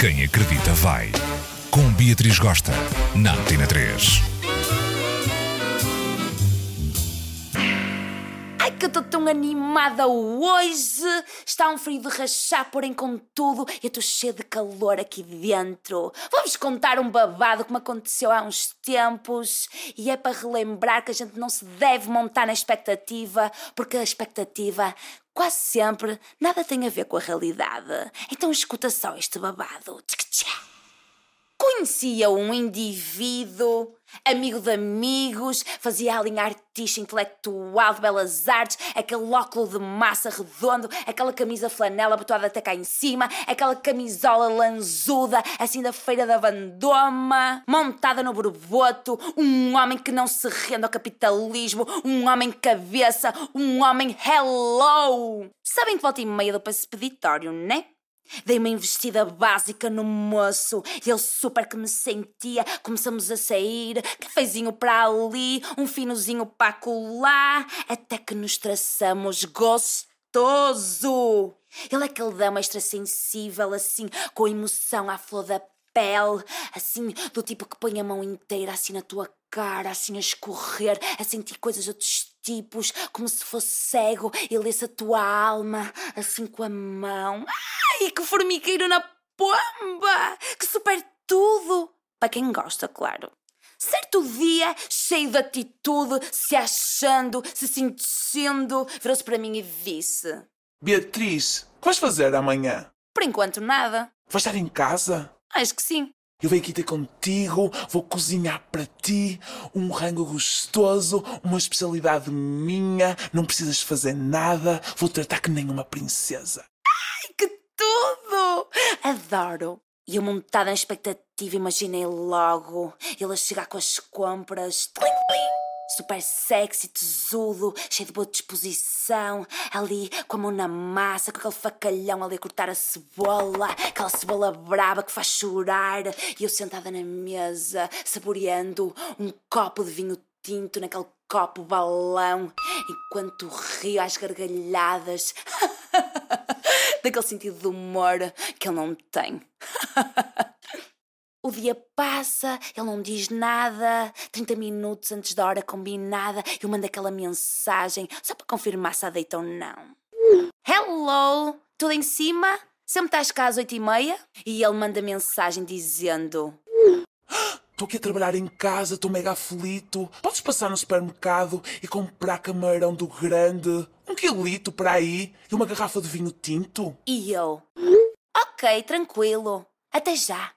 Quem acredita vai. Com Beatriz Gosta, na Antena 3. Ai, que eu estou tão animada hoje! Está um frio de rachar, porém contudo, eu estou cheia de calor aqui dentro. Vamos contar um babado que me aconteceu há uns tempos e é para relembrar que a gente não se deve montar na expectativa, porque a expectativa quase sempre nada tem a ver com a realidade. Então escuta só este babado. Tchic-tchá. Conhecia um indivíduo, amigo de amigos, fazia a linha artista intelectual de belas artes, aquele óculo de massa redondo, aquela camisa flanela abotoada até cá em cima, aquela camisola lanzuda, assim da feira da Vandoma, montada no borboto, um homem que não se rende ao capitalismo, um homem cabeça, um homem hello! Sabem que volta e meia do para esse peditório, né? Dei uma investida básica no moço, ele super que me sentia. Começamos a sair, cafezinho para ali, um finozinho para colar, até que nos traçamos gostoso. Ele é aquele dama extra sensível, assim, com emoção à flor da pele, assim, do tipo que põe a mão inteira assim na tua cara, assim a escorrer, a sentir coisas de outros tipos, como se fosse cego. E lesse a tua alma, assim com a mão. Ai, que formigueiro na pomba! Que super tudo! Para quem gosta, claro. Certo dia, cheio de atitude, se achando, se sentindo, virou-se para mim e disse: Beatriz, o que vais fazer amanhã? Por enquanto, nada. Vais estar em casa? Acho que sim. Eu venho aqui ter contigo, vou cozinhar para ti um rango gostoso, uma especialidade minha, não precisas fazer nada, vou tratar que nem uma princesa. Adoro! E eu montada na expectativa, imaginei logo ele a chegar com as compras. Tlim, tlim. Super sexy, tesudo, cheio de boa disposição, ali com a mão na massa, com aquele facalhão ali a cortar a cebola, aquela cebola braba que faz chorar, e eu sentada na mesa, saboreando um copo de vinho tinto naquele copo balão, enquanto rio às gargalhadas, daquele sentido de humor que ele não tem. O dia passa, ele não diz nada. 30 minutos antes da hora combinada, eu mando aquela mensagem só para confirmar se há deita ou não. Hello! Tudo em cima? Sempre estás cá às 8 e meia? E ele manda mensagem dizendo: Estou aqui a trabalhar em casa, estou mega aflito. Podes passar no supermercado e comprar camarão do grande, um quilito para aí e uma garrafa de vinho tinto? E eu: Ok, tranquilo. Até já.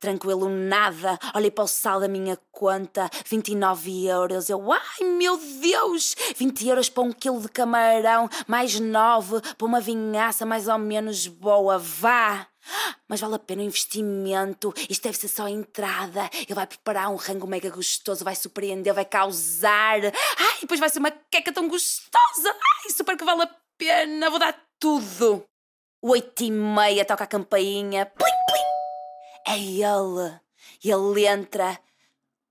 Tranquilo nada. Olhei para o sal da minha conta, 29 euros. Eu, ai meu Deus! 20 euros para um quilo de camarão, mais 9 para uma vinhaça mais ou menos boa. Vá! Mas vale a pena o investimento. Isto deve ser só a entrada. Ele vai preparar um rango mega gostoso, vai surpreender, vai causar. Ai, depois vai ser uma queca tão gostosa. Ai, super que vale a pena. Vou dar tudo. Oito e meia toca a campainha. Plim, plim. É ele. Ele entra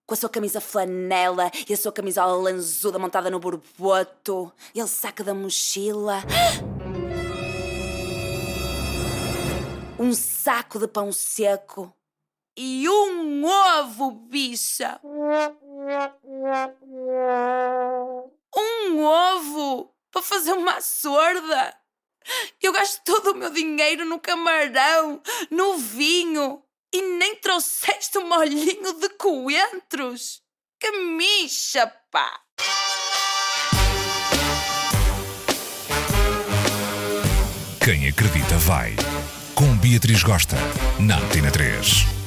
com a sua camisa flanela e a sua camisola lanzuda montada no borboto. Ele saca da mochila um saco de pão seco e um ovo, bicha. Um ovo para fazer uma sorda. Eu gasto todo o meu dinheiro no camarão, no vinho e nem trouxeste um molhinho de coentros. Que micha, pá! Quem acredita vai. Com Beatriz Gosta, na Antena 3.